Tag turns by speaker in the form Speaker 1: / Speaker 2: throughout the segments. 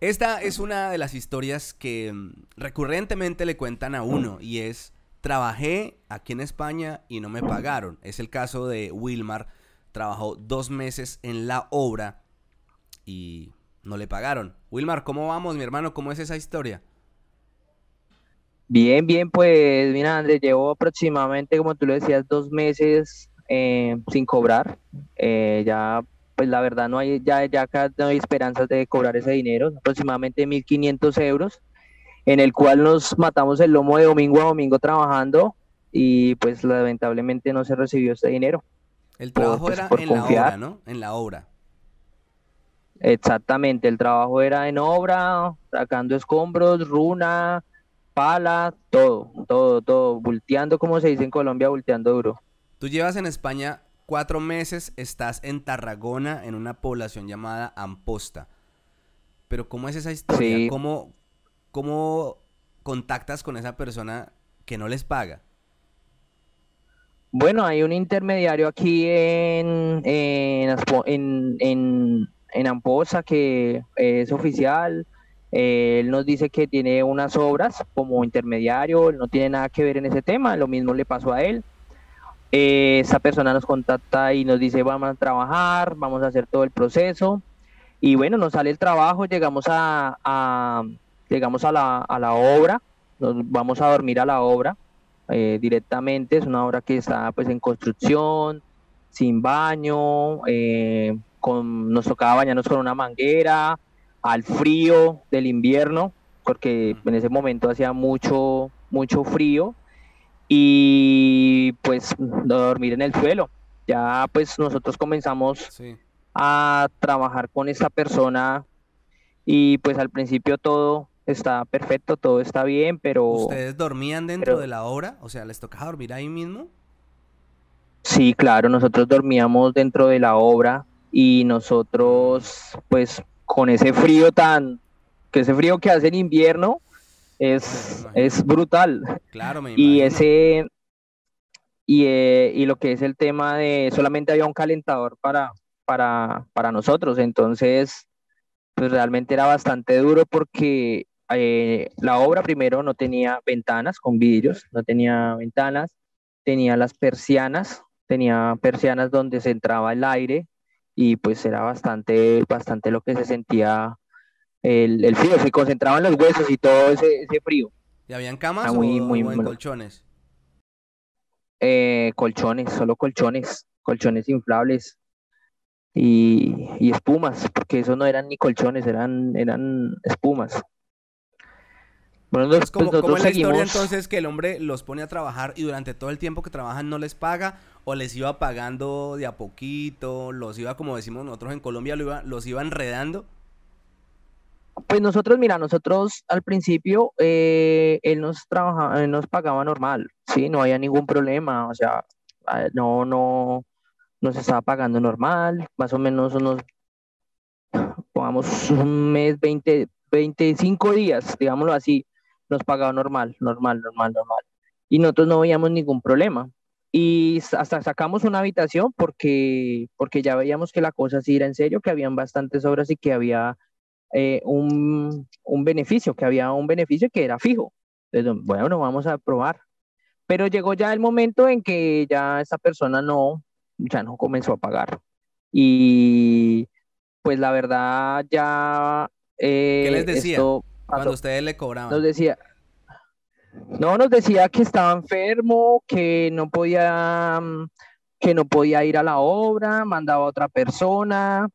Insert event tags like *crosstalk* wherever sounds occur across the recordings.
Speaker 1: Esta es una de las historias que mm, recurrentemente le cuentan a uno y es trabajé aquí en España y no me pagaron. Es el caso de Wilmar. Trabajó dos meses en la obra y no le pagaron. Wilmar, ¿cómo vamos, mi hermano? ¿Cómo es esa historia?
Speaker 2: Bien, bien, pues mira, Andrés, llevo aproximadamente, como tú lo decías, dos meses eh, sin cobrar. Eh, ya, pues la verdad, no hay, ya, ya acá no hay esperanzas de cobrar ese dinero, aproximadamente 1.500 euros, en el cual nos matamos el lomo de domingo a domingo trabajando y pues lamentablemente no se recibió ese dinero.
Speaker 1: El trabajo pues, era en la obra, ¿no? En la obra.
Speaker 2: Exactamente, el trabajo era en obra, sacando escombros, runa, pala, todo, todo, todo, volteando como se dice en Colombia, volteando duro.
Speaker 1: Tú llevas en España cuatro meses, estás en Tarragona, en una población llamada Amposta. Pero ¿cómo es esa historia? ¿Cómo, ¿Cómo contactas con esa persona que no les paga?
Speaker 2: Bueno, hay un intermediario aquí en, en, en en Amposa, que es oficial. él nos dice que tiene unas obras como intermediario, no tiene nada que ver en ese tema, lo mismo le pasó a él. Esa persona nos contacta y nos dice vamos a trabajar, vamos a hacer todo el proceso. Y bueno, nos sale el trabajo, llegamos a, llegamos a la, a la, obra, nos vamos a dormir a la obra eh, directamente, es una obra que está pues en construcción, sin baño, eh, con, nos tocaba bañarnos con una manguera, al frío del invierno, porque en ese momento hacía mucho, mucho frío, y pues dormir en el suelo. Ya pues nosotros comenzamos a trabajar con esta persona y pues al principio todo está perfecto, todo está bien, pero...
Speaker 1: ¿Ustedes dormían dentro de la obra? O sea, ¿les tocaba dormir ahí mismo?
Speaker 2: Sí, claro, nosotros dormíamos dentro de la obra, y nosotros pues con ese frío tan, que ese frío que hace en invierno es, es brutal.
Speaker 1: Claro, me
Speaker 2: Y ese, y, eh, y, lo que es el tema de solamente había un calentador para, para, para nosotros, entonces pues realmente era bastante duro porque eh, la obra primero no tenía ventanas con vidrios, no tenía ventanas, tenía las persianas, tenía persianas donde se entraba el aire, y pues era bastante, bastante lo que se sentía el, el frío, se concentraban los huesos y todo ese, ese frío.
Speaker 1: ¿Y habían camas muy, muy, en colchones?
Speaker 2: Eh, colchones, solo colchones, colchones inflables y, y, espumas, porque eso no eran ni colchones, eran, eran espumas.
Speaker 1: Bueno, pues, como, pues, es la historia entonces que el hombre los pone a trabajar y durante todo el tiempo que trabajan no les paga o les iba pagando de a poquito, los iba, como decimos nosotros en Colombia, lo iba, los iba enredando?
Speaker 2: Pues nosotros, mira, nosotros al principio eh, él nos trabajaba, nos pagaba normal, sí, no había ningún problema, o sea, no, no, nos estaba pagando normal, más o menos unos, pongamos un mes, 20, 25 días, digámoslo así, nos pagaba normal, normal, normal, normal. Y nosotros no veíamos ningún problema. Y hasta sacamos una habitación porque, porque ya veíamos que la cosa sí era en serio, que habían bastantes obras y que había eh, un, un, beneficio, que había un beneficio que era fijo. Entonces, bueno, vamos a probar. Pero llegó ya el momento en que ya esa persona no, ya no comenzó a pagar. Y pues la verdad ya...
Speaker 1: Eh, ¿Qué les decía? Cuando ustedes le cobraban.
Speaker 2: Nos decía, no, nos decía que estaba enfermo, que no podía, mm, que no podía ir a la obra, mandaba a otra persona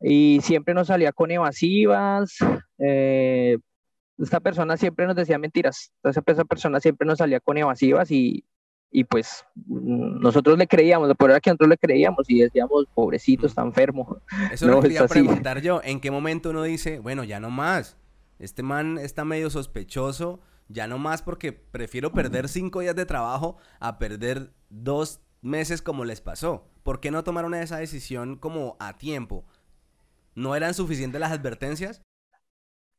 Speaker 2: y siempre nos salía con evasivas. Eh, esta persona siempre nos decía mentiras. Entonces, esa persona siempre nos salía con evasivas y, y pues mm, nosotros le creíamos, por era que nosotros le creíamos y decíamos, pobrecito, está enfermo.
Speaker 1: Eso lo quería preguntar yo. ¿En qué momento uno dice, bueno, ya no más? Este man está medio sospechoso, ya no más porque prefiero perder cinco días de trabajo a perder dos meses como les pasó. ¿Por qué no tomaron esa decisión como a tiempo? ¿No eran suficientes las advertencias?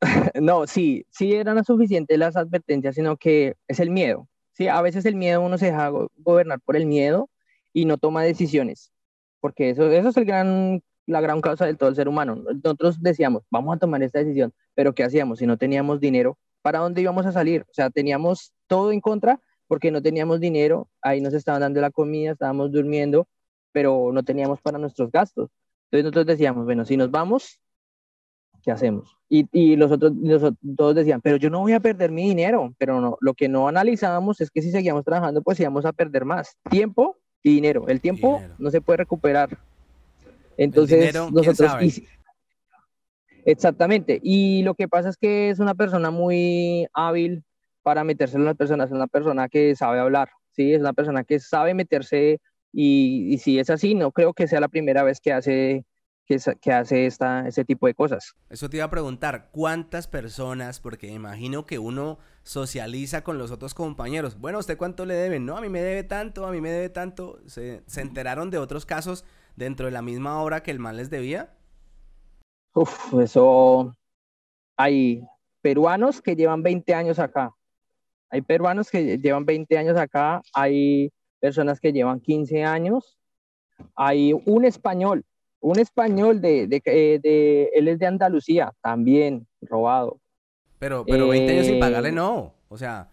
Speaker 1: *laughs*
Speaker 2: No, sí, sí eran suficientes las advertencias, sino que es el miedo. Sí, a veces el miedo uno se deja gobernar por el miedo y no toma decisiones, porque eso, es el gran la gran causa del todo el ser humano. Nosotros decíamos, vamos a tomar esta decisión, pero ¿qué hacíamos si no teníamos dinero? ¿Para dónde íbamos a salir? O sea, teníamos todo en contra porque no teníamos dinero, ahí nos estaban dando la comida, estábamos durmiendo, pero no teníamos para nuestros gastos. Entonces nosotros decíamos, bueno, si nos vamos, ¿qué hacemos? Y, y los otros, todos decían, pero yo no voy a perder mi dinero, pero no, lo que no analizábamos es que si seguíamos trabajando, pues íbamos a perder más tiempo y dinero. El tiempo no se puede recuperar. Entonces, nosotros... exactamente. Y lo que pasa es que es una persona muy hábil para meterse en las personas, es una persona que sabe hablar, ¿sí? Es una persona que sabe meterse y, si es así, no creo que sea la primera vez que hace que, que, hace esta, ese tipo de cosas.
Speaker 1: Eso te iba a preguntar, ¿cuántas personas? Porque imagino que uno socializa con los otros compañeros. Bueno, ¿usted cuánto le deben? No, a mí me debe tanto, a mí me debe tanto. ¿Se, se enteraron de otros casos dentro de la misma hora que el mal les debía?
Speaker 2: Uf, eso... Hay peruanos que llevan 20 años acá. Hay peruanos que llevan 20 años acá, hay personas que llevan 15 años, hay un español, un español de, de, eh, de, él es de Andalucía, también robado.
Speaker 1: Pero, pero 20 años sin pagarle eh, no, o sea,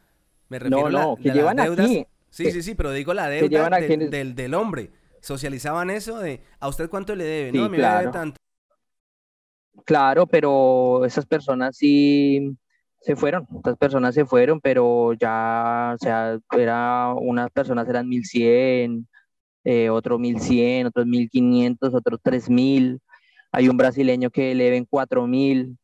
Speaker 1: me refiero
Speaker 2: no, no, que llevan aquí.
Speaker 1: Sí, sí, sí, pero digo la deuda del, del, hombre. Socializaban eso de, ¿a usted cuánto le debe? no, me debe tanto.
Speaker 2: Claro, pero esas personas sí, se fueron, otras personas se fueron, pero ya, o sea, era, unas personas eran 1100, eh, otros 1100, otros 1500, otros 3000, hay un brasileño que le ven 4000,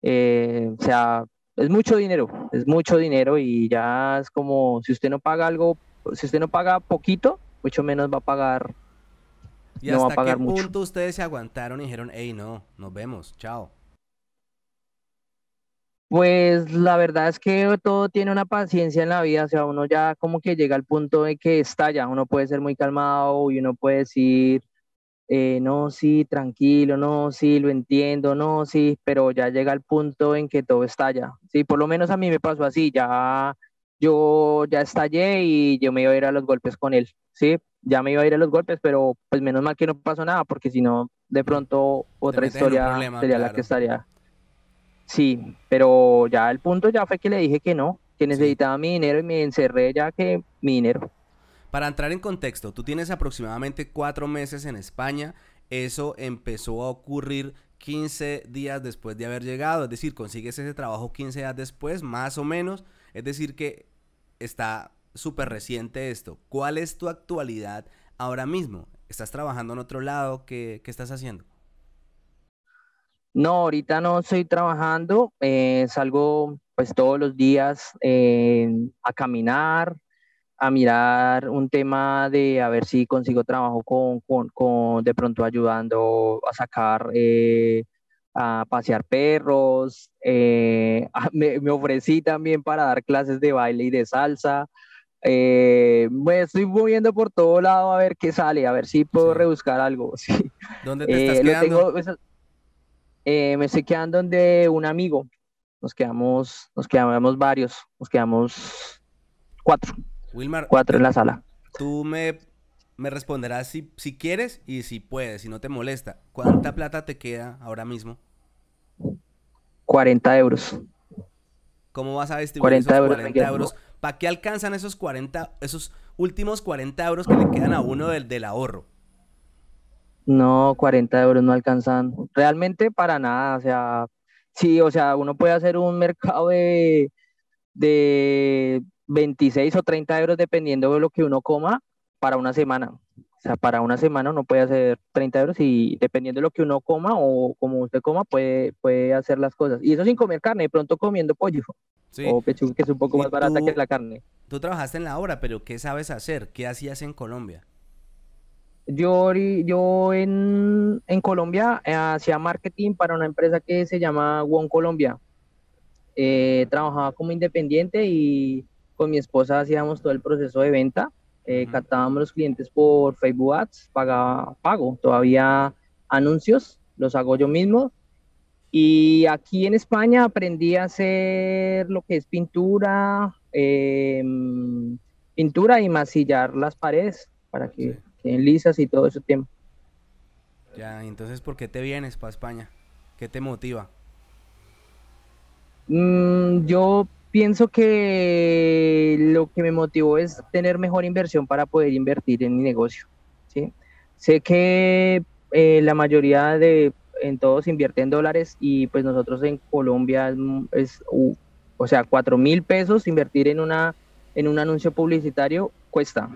Speaker 2: eh, o sea, es mucho dinero, es mucho dinero y ya es como, si usted no paga algo, si usted no paga poquito, mucho menos va a pagar.
Speaker 1: ¿Y no hasta va a pagar qué punto ustedes se aguantaron y dijeron, hey, no, nos vemos, chao?
Speaker 2: Pues la verdad es que todo tiene una paciencia en la vida, o sea, uno ya como que llega al punto de que estalla, uno puede ser muy calmado y uno puede decir, eh, no, sí, tranquilo, no, sí, lo entiendo, no, sí, pero ya llega al punto en que todo estalla, sí, por lo menos a mí me pasó así, ya yo ya estallé y yo me iba a ir a los golpes con él, sí, ya me iba a ir a los golpes, pero pues menos mal que no pasó nada, porque si no, de pronto otra historia sería la que estaría. Sí, pero ya el punto ya fue que le dije que no, que necesitaba mi dinero y me encerré ya que mi dinero.
Speaker 1: Para entrar en contexto, tú tienes aproximadamente cuatro meses en España. Eso empezó a ocurrir 15 días después de haber llegado. Es decir, consigues ese trabajo 15 días después, más o menos. Es decir, que está súper reciente esto. ¿Cuál es tu actualidad ahora mismo? ¿Estás trabajando en otro lado? ¿Qué, qué estás haciendo?
Speaker 2: No, ahorita no estoy trabajando, eh, salgo pues todos los días eh, a caminar, a mirar un tema de a ver si consigo trabajo con, con, de pronto ayudando a sacar, eh, a pasear perros, *laughs* me, me, ofrecí también para dar clases de baile y de salsa. me estoy moviendo por todo lado a ver qué sale, a ver si puedo rebuscar algo. *laughs*
Speaker 1: ¿Dónde te estás quedando?
Speaker 2: Eh, me estoy quedando donde un amigo. Nos quedamos, nos quedamos varios, nos quedamos cuatro.
Speaker 1: Wilmar.
Speaker 2: Cuatro en la sala.
Speaker 1: Tú me, me responderás si, si quieres y si puedes, si no te molesta. ¿Cuánta plata te queda ahora mismo?
Speaker 2: 40 euros.
Speaker 1: ¿Cómo vas a distribuir 40 esos 40 euros? ¿Para qué alcanzan esos 40, esos últimos 40 euros que le quedan a uno del, del ahorro?
Speaker 2: No, 40 euros no alcanzan realmente para nada. O sea, sí, o sea, uno puede hacer un mercado de, de 26 o 30 euros dependiendo de lo que uno coma para una semana. O sea, para una semana uno puede hacer 30 euros y dependiendo de lo que uno coma o como usted coma, puede, puede hacer las cosas. Y eso sin comer carne, de pronto comiendo pollo. O pechuga, que es un poco más barata que la carne.
Speaker 1: Tú trabajaste en la obra, pero ¿qué sabes hacer? ¿Qué hacías en Colombia?
Speaker 2: Yo, yo en, Colombia eh, hacía marketing para una empresa que se llama One Colombia. Eh, trabajaba como independiente y con mi esposa hacíamos todo el proceso de venta. Eh, captábamos los clientes por Facebook Ads, pagaba, pago todavía anuncios, los hago yo mismo. Y aquí en España aprendí a hacer lo que es pintura, em, pintura y masillar las paredes para que en lisas y todo ese tiempo.
Speaker 1: Ya, entonces, ¿por qué te vienes para España? ¿Qué te motiva?
Speaker 2: Mm, yo pienso que lo que me motivó es tener mejor inversión para poder invertir en mi negocio. ¿sí? Sé que eh, la mayoría de en todos invierte en dólares y pues nosotros en Colombia es, o sea, cuatro mil pesos invertir en una en un anuncio publicitario cuesta,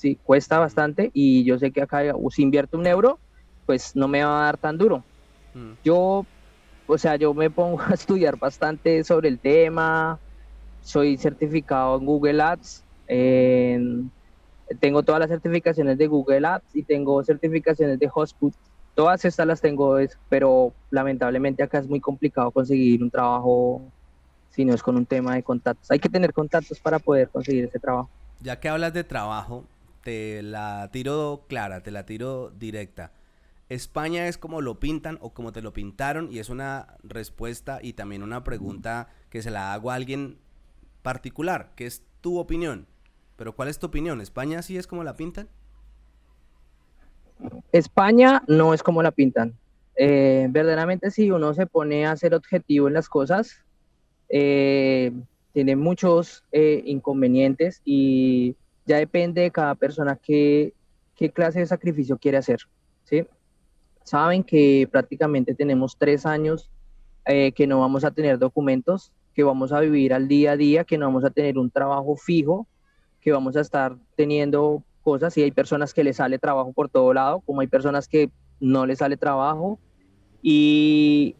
Speaker 2: sí, cuesta bastante y yo sé que acá si invierto un euro, pues no me va a dar tan duro. Mm. Yo, o sea, yo me pongo *laughs* a estudiar bastante sobre el tema, soy certificado en Google Ads, tengo todas las certificaciones de Google Ads y tengo certificaciones de Hotspot. Todas estas las tengo, pero lamentablemente acá es muy complicado conseguir un trabajo si no es con un tema de contactos. Hay que tener contactos para poder conseguir ese trabajo.
Speaker 1: Ya que hablas de trabajo, te la tiro clara, te la tiro directa. España es como lo pintan o como te lo pintaron y es una respuesta y también una pregunta que se la hago a alguien particular, que es tu opinión. Pero ¿cuál es tu opinión? ¿España sí es como la pintan?
Speaker 2: España no es como la pintan. Eh, verdaderamente si uno se pone a ser objetivo en las cosas, eh, tiene muchos eh, inconvenientes y ya depende de cada persona qué, qué clase de sacrificio quiere hacer. ¿sí? Saben que prácticamente tenemos tres años que no vamos a tener documentos que vamos a vivir al día a día, que no vamos a tener un trabajo fijo, que vamos a estar teniendo cosas y hay personas que les sale trabajo por todo lado, como hay personas que no les sale trabajo y,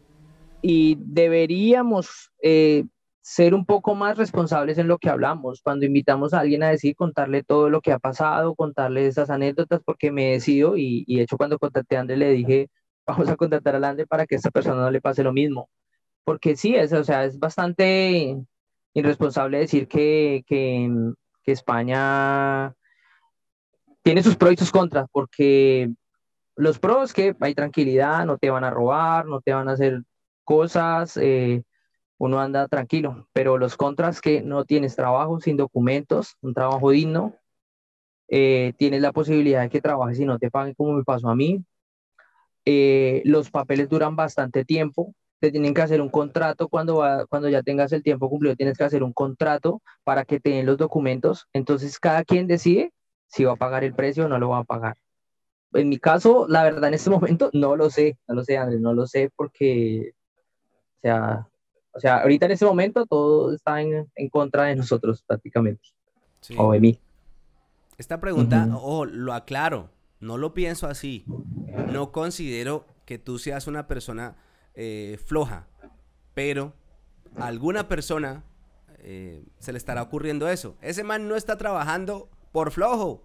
Speaker 2: y deberíamos eh, ser un poco más responsables en lo que hablamos. Cuando invitamos a alguien a decir, contarle todo lo que ha pasado, contarle esas anécdotas, porque me decido y, y de hecho cuando contacté a André le dije, *laughs* vamos a contactar a André para que a esta persona no le pase lo mismo porque sí, es, o sea, es bastante irresponsable decir que, que, que España tiene sus pros y sus contras, porque los pros que hay tranquilidad, no te van a robar, no te van a hacer cosas, eh, uno anda tranquilo, pero los contras que no tienes trabajo sin documentos, un trabajo digno, eh, tienes la posibilidad de que trabajes y no te paguen como me pasó a mí, eh, los papeles duran bastante tiempo, te tienen que hacer un contrato cuando, cuando ya tengas el tiempo cumplido, tienes que hacer un contrato para que te den los documentos. Entonces, cada quien decide si va a pagar el precio o no lo va a pagar. En mi caso, la verdad, en este momento no lo sé, no lo sé, Andrés, no lo sé porque, o sea, o sea ahorita en este momento todo está en, en contra de nosotros prácticamente, o de mí.
Speaker 1: Esta pregunta, oh, lo aclaro, no lo pienso así. No considero que tú seas una persona eh, floja, pero a alguna persona eh, se le estará ocurriendo eso. Ese man no está trabajando por flojo,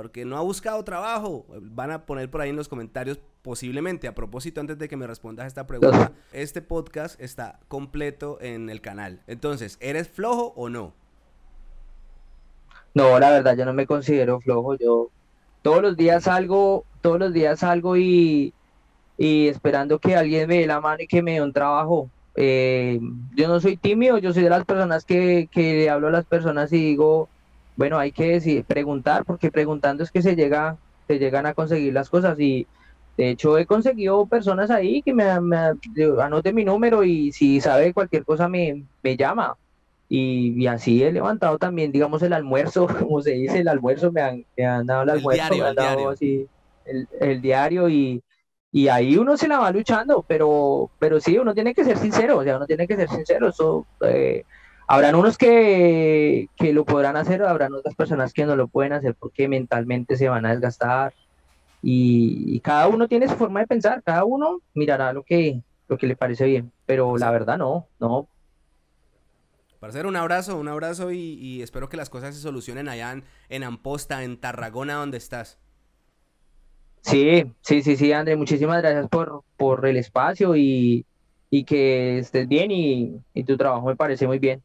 Speaker 1: porque no ha buscado trabajo. Van a poner por ahí en los comentarios posiblemente. A propósito, antes de que me respondas esta pregunta, este podcast está completo en el canal. Entonces, ¿eres flojo o no?
Speaker 2: No, la verdad, yo no me considero flojo. Yo todos los días salgo, todos los días salgo y, y esperando que alguien me dé la mano y que me dé un trabajo. Eh, yo no soy tímido, yo soy de las personas que, que le hablo a las personas y digo, bueno, hay que decir, preguntar, porque preguntando es que se llega, se llegan a conseguir las cosas y de hecho he conseguido personas ahí que me, me anote mi número y si sabe cualquier cosa me, me llama. Y, así he levantado también, digamos, el almuerzo, *laughs* como se dice, el almuerzo, me han, me han dado el almuerzo, me han dado así el, el diario y, y ahí uno se la va luchando, pero, pero sí, uno tiene que ser sincero, o sea, uno tiene que ser sincero. Eso, eh, habrán unos que, que, lo podrán hacer, habrán otras personas que no lo pueden hacer porque mentalmente se van a desgastar. Y, cada uno tiene su forma de pensar, cada uno mirará lo que, lo que le parece bien, pero la verdad no, no.
Speaker 1: Para hacer un abrazo, un abrazo y, espero que las cosas se solucionen allá en, en Amposta, en Tarragona, donde estás.
Speaker 2: Sí, sí, sí, sí, André, muchísimas gracias por, por el espacio y, y que estés bien y, y tu trabajo me parece muy bien.